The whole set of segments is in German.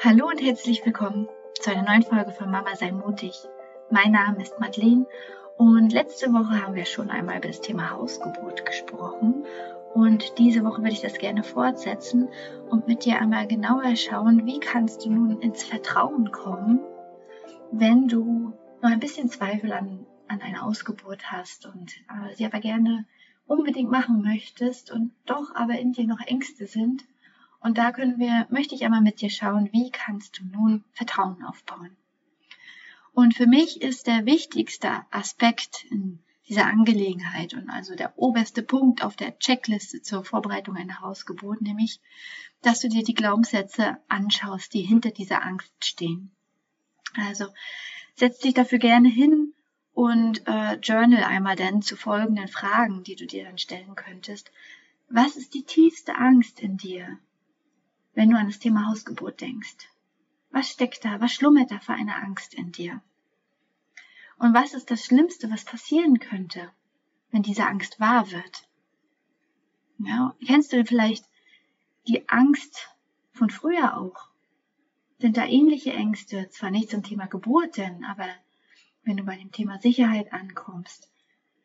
Hallo und herzlich willkommen zu einer neuen Folge von Mama sei mutig. Mein Name ist Madeleine und letzte Woche haben wir schon einmal über das Thema Hausgeburt gesprochen und diese Woche würde ich das gerne fortsetzen und mit dir einmal genauer schauen, wie kannst du nun ins Vertrauen kommen, wenn du noch ein bisschen Zweifel an, an eine Ausgeburt hast und äh, sie aber gerne unbedingt machen möchtest und doch aber in dir noch Ängste sind und da können wir, möchte ich einmal mit dir schauen, wie kannst du nun Vertrauen aufbauen. Und für mich ist der wichtigste Aspekt in dieser Angelegenheit und also der oberste Punkt auf der Checkliste zur Vorbereitung einer Hausgeburt, nämlich, dass du dir die Glaubenssätze anschaust, die hinter dieser Angst stehen. Also setz dich dafür gerne hin und äh, journal einmal dann zu folgenden Fragen, die du dir dann stellen könntest. Was ist die tiefste Angst in dir? Wenn du an das Thema Hausgeburt denkst? Was steckt da? Was schlummert da für eine Angst in dir? Und was ist das Schlimmste, was passieren könnte, wenn diese Angst wahr wird? Ja, kennst du vielleicht die Angst von früher auch? Sind da ähnliche Ängste, zwar nicht zum Thema Geburt denn, aber wenn du bei dem Thema Sicherheit ankommst,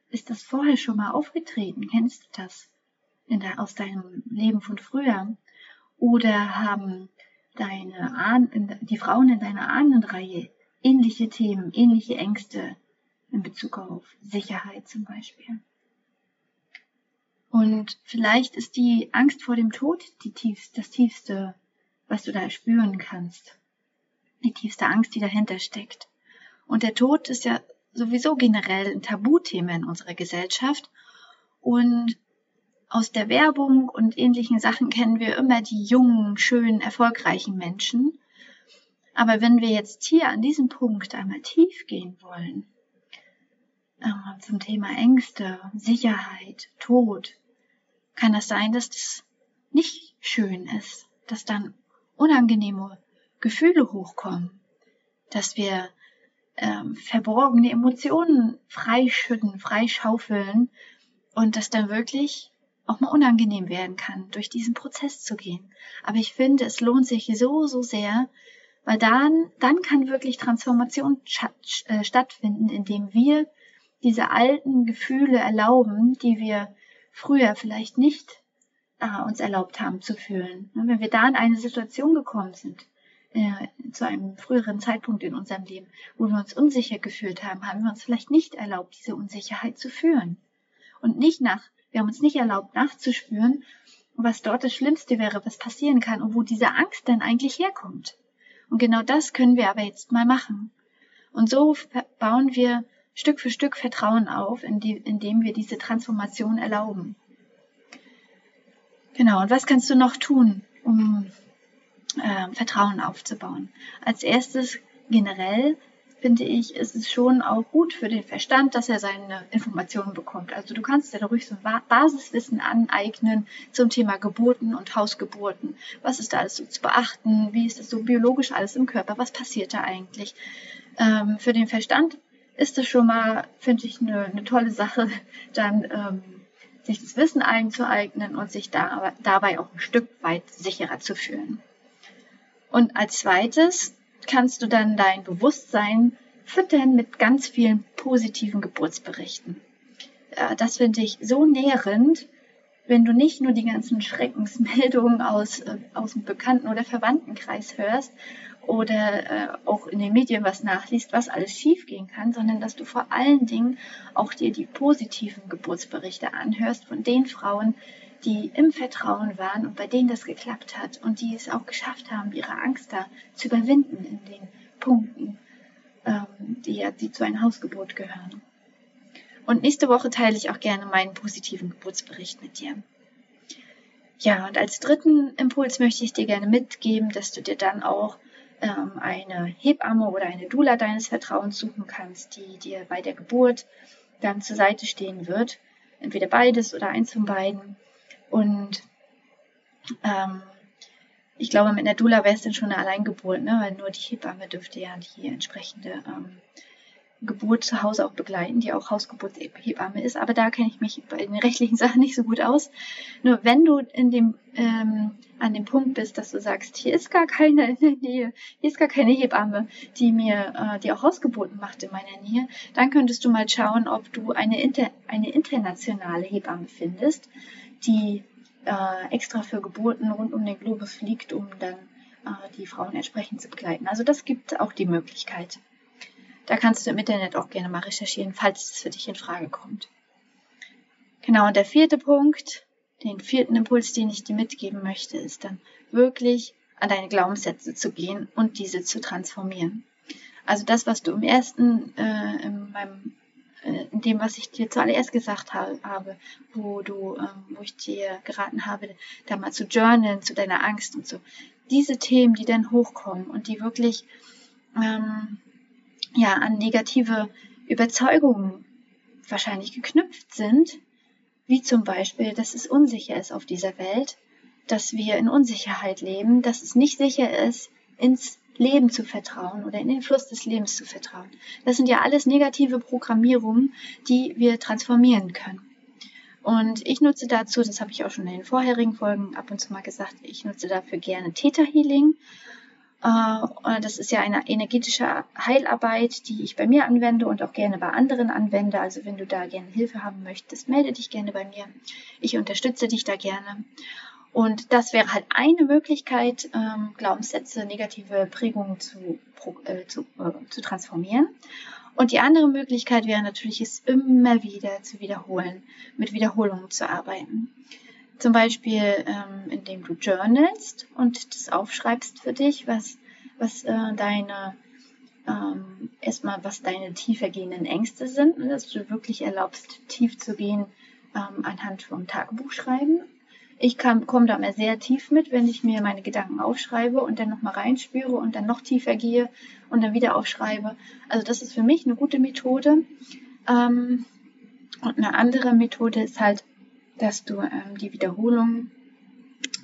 ist das vorher schon mal aufgetreten? Kennst du das in der, aus deinem Leben von früher? Oder haben deine Ahnen, die Frauen in deiner Ahnenreihe ähnliche Themen, ähnliche Ängste in Bezug auf Sicherheit zum Beispiel? Und vielleicht ist die Angst vor dem Tod die tiefste, das tiefste, was du da spüren kannst. Die tiefste Angst, die dahinter steckt. Und der Tod ist ja sowieso generell ein Tabuthema in unserer Gesellschaft. Und aus der Werbung und ähnlichen Sachen kennen wir immer die jungen, schönen, erfolgreichen Menschen. Aber wenn wir jetzt hier an diesem Punkt einmal tief gehen wollen, äh, zum Thema Ängste, Sicherheit, Tod, kann das sein, dass das nicht schön ist, dass dann unangenehme Gefühle hochkommen, dass wir ähm, verborgene Emotionen freischütten, freischaufeln und dass dann wirklich auch mal unangenehm werden kann, durch diesen Prozess zu gehen. Aber ich finde, es lohnt sich so, so sehr, weil dann, dann kann wirklich Transformation äh, stattfinden, indem wir diese alten Gefühle erlauben, die wir früher vielleicht nicht äh, uns erlaubt haben zu fühlen. Wenn wir da in eine Situation gekommen sind, äh, zu einem früheren Zeitpunkt in unserem Leben, wo wir uns unsicher gefühlt haben, haben wir uns vielleicht nicht erlaubt, diese Unsicherheit zu fühlen. Und nicht nach wir haben uns nicht erlaubt, nachzuspüren, was dort das Schlimmste wäre, was passieren kann und wo diese Angst denn eigentlich herkommt. Und genau das können wir aber jetzt mal machen. Und so bauen wir Stück für Stück Vertrauen auf, indem wir diese Transformation erlauben. Genau, und was kannst du noch tun, um äh, Vertrauen aufzubauen? Als erstes generell finde ich, ist es schon auch gut für den Verstand, dass er seine Informationen bekommt. Also du kannst dir da ruhig so ein Basiswissen aneignen zum Thema Geburten und Hausgeburten. Was ist da alles so zu beachten? Wie ist das so biologisch alles im Körper? Was passiert da eigentlich? Ähm, für den Verstand ist das schon mal, finde ich, eine, eine tolle Sache, dann ähm, sich das Wissen einzueignen und sich da, dabei auch ein Stück weit sicherer zu fühlen. Und als zweites kannst du dann dein Bewusstsein füttern mit ganz vielen positiven Geburtsberichten. Äh, das finde ich so nährend, wenn du nicht nur die ganzen Schreckensmeldungen aus, äh, aus dem Bekannten- oder Verwandtenkreis hörst oder äh, auch in den Medien was nachliest, was alles schiefgehen kann, sondern dass du vor allen Dingen auch dir die positiven Geburtsberichte anhörst von den Frauen, die im Vertrauen waren und bei denen das geklappt hat und die es auch geschafft haben, ihre Angst da zu überwinden in den Punkten, ähm, die ja die zu einer Hausgeburt gehören. Und nächste Woche teile ich auch gerne meinen positiven Geburtsbericht mit dir. Ja, und als dritten Impuls möchte ich dir gerne mitgeben, dass du dir dann auch ähm, eine Hebamme oder eine Dula deines Vertrauens suchen kannst, die dir bei der Geburt dann zur Seite stehen wird. Entweder beides oder eins von beiden. Und ähm, ich glaube, mit einer Dula wäre es dann schon eine Alleingeburt, ne? weil nur die Hebamme dürfte ja die entsprechende ähm, Geburt zu Hause auch begleiten, die auch Hausgeburtshebamme ist. Aber da kenne ich mich bei den rechtlichen Sachen nicht so gut aus. Nur wenn du in dem, ähm, an dem Punkt bist, dass du sagst, hier ist gar keine hier ist gar keine Hebamme, die mir, äh, die auch Hausgeburten macht in meiner Nähe, dann könntest du mal schauen, ob du eine, inter, eine internationale Hebamme findest, die äh, extra für Geburten rund um den Globus fliegt, um dann äh, die Frauen entsprechend zu begleiten. Also das gibt auch die Möglichkeit. Da kannst du im Internet auch gerne mal recherchieren, falls es für dich in Frage kommt. Genau, und der vierte Punkt, den vierten Impuls, den ich dir mitgeben möchte, ist dann wirklich an deine Glaubenssätze zu gehen und diese zu transformieren. Also das, was du im ersten, äh, in, meinem, in dem, was ich dir zuallererst gesagt habe, wo du, ähm, wo ich dir geraten habe, da mal zu journalen, zu deiner Angst und so. Diese Themen, die dann hochkommen und die wirklich ähm, ja, an negative Überzeugungen wahrscheinlich geknüpft sind, wie zum Beispiel, dass es unsicher ist auf dieser Welt, dass wir in Unsicherheit leben, dass es nicht sicher ist, ins Leben zu vertrauen oder in den Fluss des Lebens zu vertrauen. Das sind ja alles negative Programmierungen, die wir transformieren können. Und ich nutze dazu, das habe ich auch schon in den vorherigen Folgen ab und zu mal gesagt, ich nutze dafür gerne Theta Healing äh, das ist ja eine energetische Heilarbeit, die ich bei mir anwende und auch gerne bei anderen anwende. Also wenn du da gerne Hilfe haben möchtest, melde dich gerne bei mir. Ich unterstütze dich da gerne. Und das wäre halt eine Möglichkeit, ähm, Glaubenssätze, negative Prägungen zu, äh, zu, äh, zu transformieren. Und die andere Möglichkeit wäre natürlich, es immer wieder zu wiederholen, mit Wiederholungen zu arbeiten. Zum Beispiel, ähm, indem du journalst und das aufschreibst für dich, was, was äh, deine ähm, erstmal, was deine tiefer gehenden Ängste sind, ne, dass du wirklich erlaubst, tief zu gehen ähm, anhand vom Tagebuchschreiben. Ich komme da mal sehr tief mit, wenn ich mir meine Gedanken aufschreibe und dann nochmal reinspüre und dann noch tiefer gehe und dann wieder aufschreibe. Also das ist für mich eine gute Methode. Ähm, und eine andere Methode ist halt dass du ähm, die Wiederholung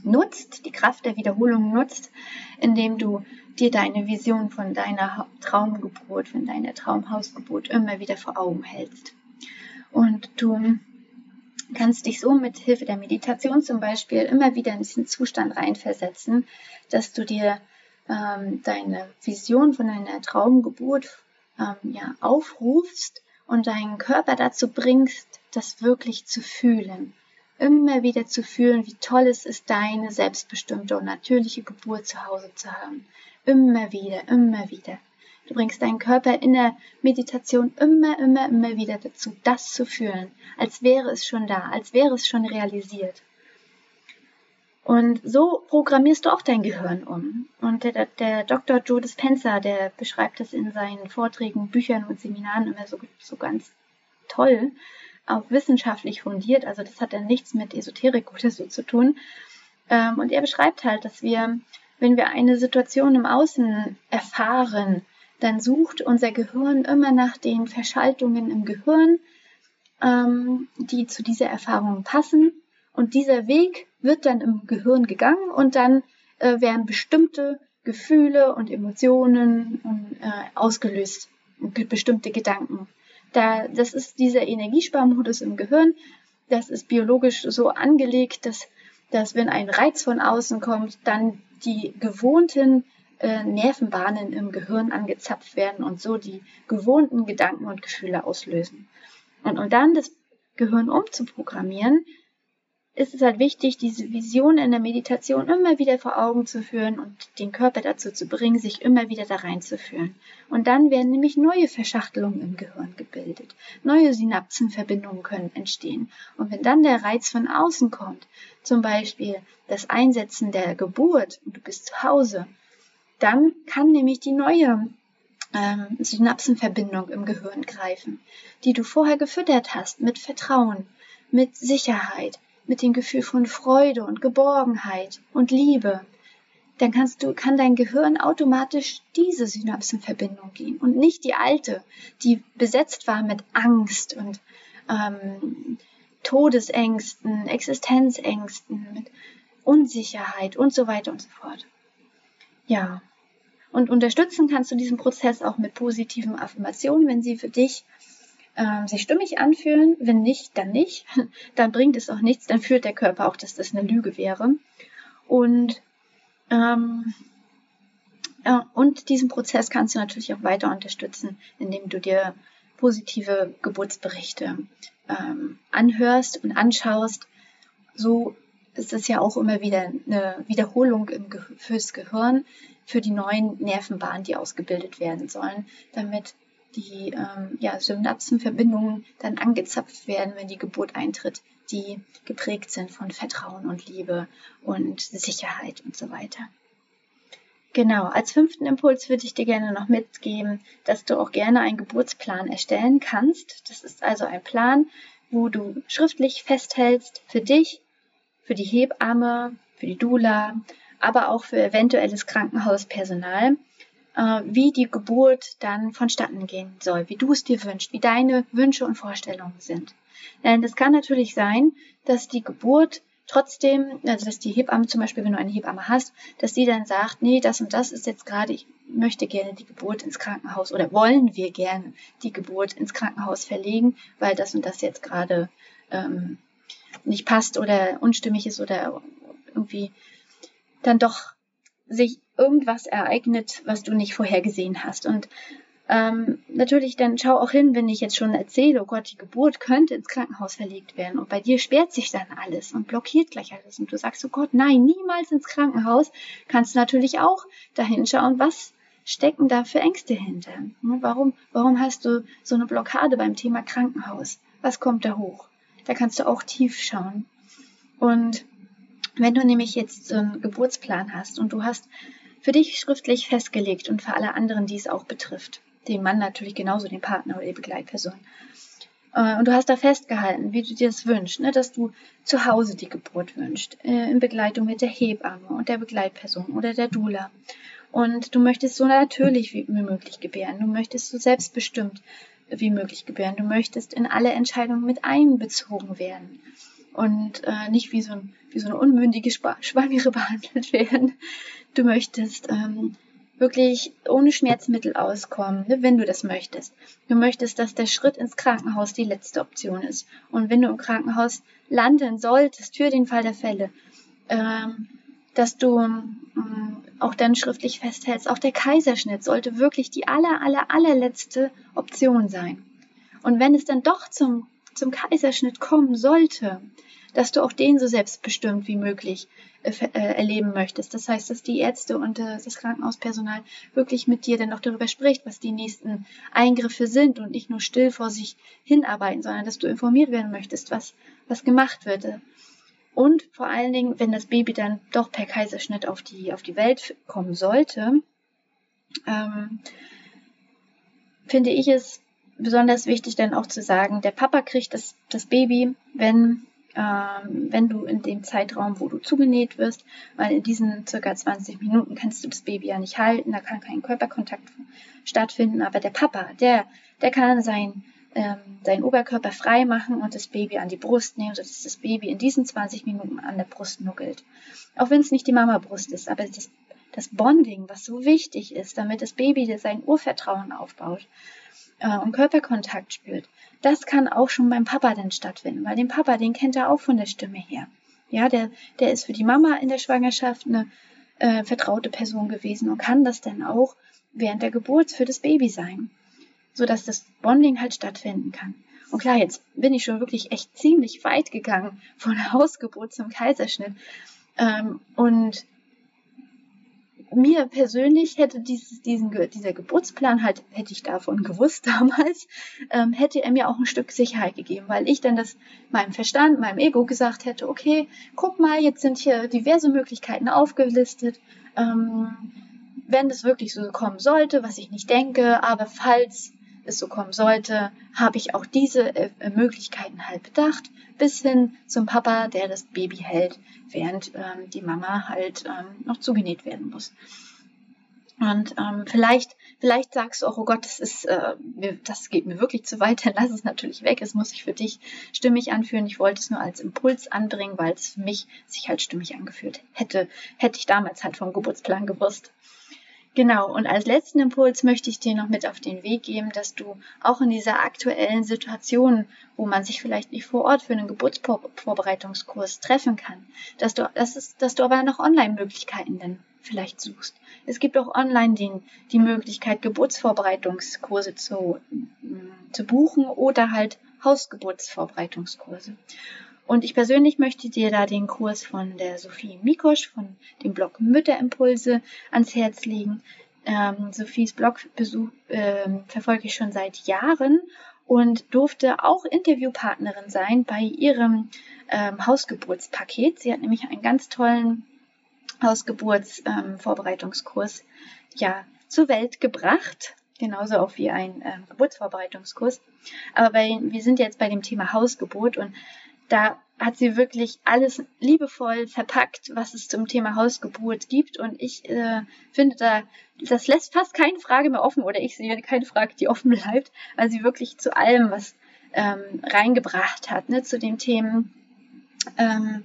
nutzt, die Kraft der Wiederholung nutzt, indem du dir deine Vision von deiner Traumgeburt, von deiner Traumhausgeburt immer wieder vor Augen hältst. Und du kannst dich so mit Hilfe der Meditation zum Beispiel immer wieder in diesen Zustand reinversetzen, dass du dir ähm, deine Vision von deiner Traumgeburt ähm, ja, aufrufst und deinen Körper dazu bringst, das wirklich zu fühlen immer wieder zu fühlen, wie toll es ist, deine selbstbestimmte und natürliche Geburt zu Hause zu haben. Immer wieder, immer wieder. Du bringst deinen Körper in der Meditation immer, immer, immer wieder dazu, das zu fühlen, als wäre es schon da, als wäre es schon realisiert. Und so programmierst du auch dein Gehirn um. Und der, der Dr. Joe Dispenza, der beschreibt das in seinen Vorträgen, Büchern und Seminaren immer so, so ganz toll auch wissenschaftlich fundiert. Also das hat dann nichts mit Esoterik oder so zu tun. Ähm, und er beschreibt halt, dass wir, wenn wir eine Situation im Außen erfahren, dann sucht unser Gehirn immer nach den Verschaltungen im Gehirn, ähm, die zu dieser Erfahrung passen. Und dieser Weg wird dann im Gehirn gegangen und dann äh, werden bestimmte Gefühle und Emotionen äh, ausgelöst, bestimmte Gedanken. Da, das ist dieser Energiesparmodus im Gehirn. Das ist biologisch so angelegt, dass, dass wenn ein Reiz von außen kommt, dann die gewohnten äh, Nervenbahnen im Gehirn angezapft werden und so die gewohnten Gedanken und Gefühle auslösen. Und um dann das Gehirn umzuprogrammieren, ist es halt wichtig, diese Vision in der Meditation immer wieder vor Augen zu führen und den Körper dazu zu bringen, sich immer wieder da reinzuführen. Und dann werden nämlich neue Verschachtelungen im Gehirn gebildet. Neue Synapsenverbindungen können entstehen. Und wenn dann der Reiz von außen kommt, zum Beispiel das Einsetzen der Geburt und du bist zu Hause, dann kann nämlich die neue ähm, Synapsenverbindung im Gehirn greifen, die du vorher gefüttert hast mit Vertrauen, mit Sicherheit, mit dem Gefühl von Freude und Geborgenheit und Liebe, dann kannst du, kann dein Gehirn automatisch diese Synapsenverbindung gehen und nicht die alte, die besetzt war mit Angst und ähm, Todesängsten, Existenzängsten, mit Unsicherheit und so weiter und so fort. Ja. Und unterstützen kannst du diesen Prozess auch mit positiven Affirmationen, wenn sie für dich ähm, sich stimmig anfühlen. Wenn nicht, dann nicht. Dann bringt es auch nichts. Dann fühlt der Körper auch, dass das eine Lüge wäre. Und, ähm, äh, und diesen Prozess kannst du natürlich auch weiter unterstützen, indem du dir positive Geburtsberichte ähm, anhörst und anschaust. So ist es ja auch immer wieder eine Wiederholung im Ge fürs Gehirn für die neuen Nervenbahnen, die ausgebildet werden sollen, damit die ähm, ja, Synapsenverbindungen dann angezapft werden, wenn die Geburt eintritt, die geprägt sind von Vertrauen und Liebe und Sicherheit und so weiter. Genau, als fünften Impuls würde ich dir gerne noch mitgeben, dass du auch gerne einen Geburtsplan erstellen kannst. Das ist also ein Plan, wo du schriftlich festhältst für dich, für die Hebamme, für die Dula, aber auch für eventuelles Krankenhauspersonal, äh, wie die Geburt dann vonstatten gehen soll, wie du es dir wünschst, wie deine Wünsche und Vorstellungen sind. Denn es kann natürlich sein, dass die Geburt trotzdem, also dass die Hebamme zum Beispiel, wenn du eine Hebamme hast, dass die dann sagt, nee, das und das ist jetzt gerade, ich möchte gerne die Geburt ins Krankenhaus oder wollen wir gerne die Geburt ins Krankenhaus verlegen, weil das und das jetzt gerade ähm, nicht passt oder unstimmig ist oder irgendwie dann doch sich irgendwas ereignet, was du nicht vorhergesehen hast. Und ähm, natürlich dann schau auch hin, wenn ich jetzt schon erzähle, oh Gott, die Geburt könnte ins Krankenhaus verlegt werden und bei dir sperrt sich dann alles und blockiert gleich alles und du sagst, oh Gott, nein, niemals ins Krankenhaus, kannst du natürlich auch dahin schauen, was stecken da für Ängste hinter? Warum, warum hast du so eine Blockade beim Thema Krankenhaus? Was kommt da hoch? Da kannst du auch tief schauen. Und wenn du nämlich jetzt so einen Geburtsplan hast und du hast für dich schriftlich festgelegt und für alle anderen, die es auch betrifft, den Mann natürlich genauso, den Partner oder die Begleitperson, äh, und du hast da festgehalten, wie du dir das wünschst, ne, dass du zu Hause die Geburt wünschst, äh, in Begleitung mit der Hebamme und der Begleitperson oder der Dula. Und du möchtest so natürlich wie möglich gebären. Du möchtest so selbstbestimmt wie möglich gebären. Du möchtest in alle Entscheidungen mit einbezogen werden und äh, nicht wie so, ein, wie so eine unmündige Schwangere behandelt werden. Du möchtest ähm, wirklich ohne Schmerzmittel auskommen, ne, wenn du das möchtest. Du möchtest, dass der Schritt ins Krankenhaus die letzte Option ist. Und wenn du im Krankenhaus landen solltest, für den Fall der Fälle, ähm, dass du ähm, auch dann schriftlich festhältst, auch der Kaiserschnitt sollte wirklich die aller, aller, allerletzte Option sein. Und wenn es dann doch zum, zum Kaiserschnitt kommen sollte, dass du auch den so selbstbestimmt wie möglich äh, äh, erleben möchtest. Das heißt, dass die Ärzte und äh, das Krankenhauspersonal wirklich mit dir dann auch darüber spricht, was die nächsten Eingriffe sind und nicht nur still vor sich hinarbeiten, sondern dass du informiert werden möchtest, was, was gemacht wird. Und vor allen Dingen, wenn das Baby dann doch per Kaiserschnitt auf die, auf die Welt kommen sollte, ähm, finde ich es besonders wichtig, dann auch zu sagen, der Papa kriegt das, das Baby, wenn ähm, wenn du in dem Zeitraum, wo du zugenäht wirst, weil in diesen circa 20 Minuten kannst du das Baby ja nicht halten, da kann kein Körperkontakt stattfinden, aber der Papa, der, der kann sein, ähm, seinen Oberkörper frei machen und das Baby an die Brust nehmen, sodass das Baby in diesen 20 Minuten an der Brust nuckelt. Auch wenn es nicht die Mama-Brust ist, aber das, das Bonding, was so wichtig ist, damit das Baby sein Urvertrauen aufbaut äh, und Körperkontakt spürt, das kann auch schon beim Papa dann stattfinden, weil den Papa, den kennt er auch von der Stimme her. Ja, der, der ist für die Mama in der Schwangerschaft eine äh, vertraute Person gewesen und kann das dann auch während der Geburt für das Baby sein, sodass das Bonding halt stattfinden kann. Und klar, jetzt bin ich schon wirklich echt ziemlich weit gegangen von Hausgeburt zum Kaiserschnitt. Ähm, und mir persönlich hätte dieses, diesen, dieser Geburtsplan halt, hätte ich davon gewusst damals, ähm, hätte er mir auch ein Stück Sicherheit gegeben, weil ich dann das meinem Verstand, meinem Ego gesagt hätte, okay, guck mal, jetzt sind hier diverse Möglichkeiten aufgelistet. Ähm, wenn das wirklich so kommen sollte, was ich nicht denke, aber falls es so kommen sollte, habe ich auch diese äh, Möglichkeiten halt bedacht, bis hin zum Papa, der das Baby hält, während ähm, die Mama halt ähm, noch zugenäht werden muss. Und ähm, vielleicht, vielleicht sagst du auch, oh Gott, das ist, äh, das geht mir wirklich zu weit, dann lass es natürlich weg. Es muss sich für dich stimmig anfühlen. Ich wollte es nur als Impuls anbringen, weil es für mich sich halt stimmig angefühlt hätte, hätte ich damals halt vom Geburtsplan gewusst. Genau, und als letzten Impuls möchte ich dir noch mit auf den Weg geben, dass du auch in dieser aktuellen Situation, wo man sich vielleicht nicht vor Ort für einen Geburtsvorbereitungskurs treffen kann, dass du, das ist, dass du aber noch Online-Möglichkeiten dann vielleicht suchst. Es gibt auch online den, die Möglichkeit, Geburtsvorbereitungskurse zu, mm, zu buchen oder halt Hausgeburtsvorbereitungskurse. Und ich persönlich möchte dir da den Kurs von der Sophie Mikosch von dem Blog Mütterimpulse ans Herz legen. Ähm, Sophies Blogbesuch ähm, verfolge ich schon seit Jahren und durfte auch Interviewpartnerin sein bei ihrem ähm, Hausgeburtspaket. Sie hat nämlich einen ganz tollen Hausgeburtsvorbereitungskurs ähm, ja, zur Welt gebracht genauso auch wie ein ähm, Geburtsvorbereitungskurs. Aber bei, wir sind jetzt bei dem Thema Hausgeburt und da hat sie wirklich alles liebevoll verpackt, was es zum Thema Hausgeburt gibt. Und ich äh, finde da, das lässt fast keine Frage mehr offen oder ich sehe keine Frage, die offen bleibt, weil sie wirklich zu allem was ähm, reingebracht hat, ne, zu den Themen, ähm,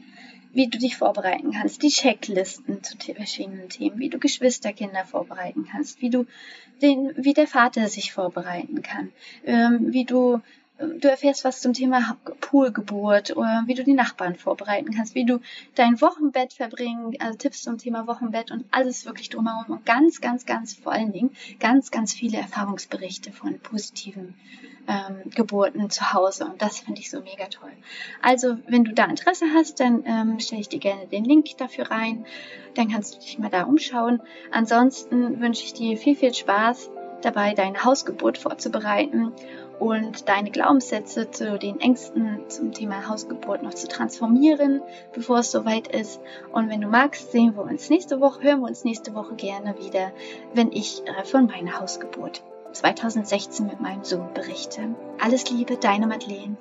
wie du dich vorbereiten kannst, die Checklisten zu verschiedenen Themen, wie du Geschwisterkinder vorbereiten kannst, wie du den, wie der Vater sich vorbereiten kann, ähm, wie du Du erfährst was zum Thema Poolgeburt oder wie du die Nachbarn vorbereiten kannst, wie du dein Wochenbett verbringen, also Tipps zum Thema Wochenbett und alles wirklich drumherum und ganz, ganz, ganz vor allen Dingen ganz, ganz viele Erfahrungsberichte von positiven ähm, Geburten zu Hause und das finde ich so mega toll. Also wenn du da Interesse hast, dann ähm, stelle ich dir gerne den Link dafür rein, dann kannst du dich mal da umschauen. Ansonsten wünsche ich dir viel, viel Spaß dabei, deine Hausgeburt vorzubereiten und deine Glaubenssätze zu den Ängsten zum Thema Hausgeburt noch zu transformieren, bevor es soweit ist. Und wenn du magst, sehen wir uns nächste Woche, hören wir uns nächste Woche gerne wieder, wenn ich äh, von meiner Hausgeburt 2016 mit meinem Sohn berichte. Alles Liebe, deine Madeleine.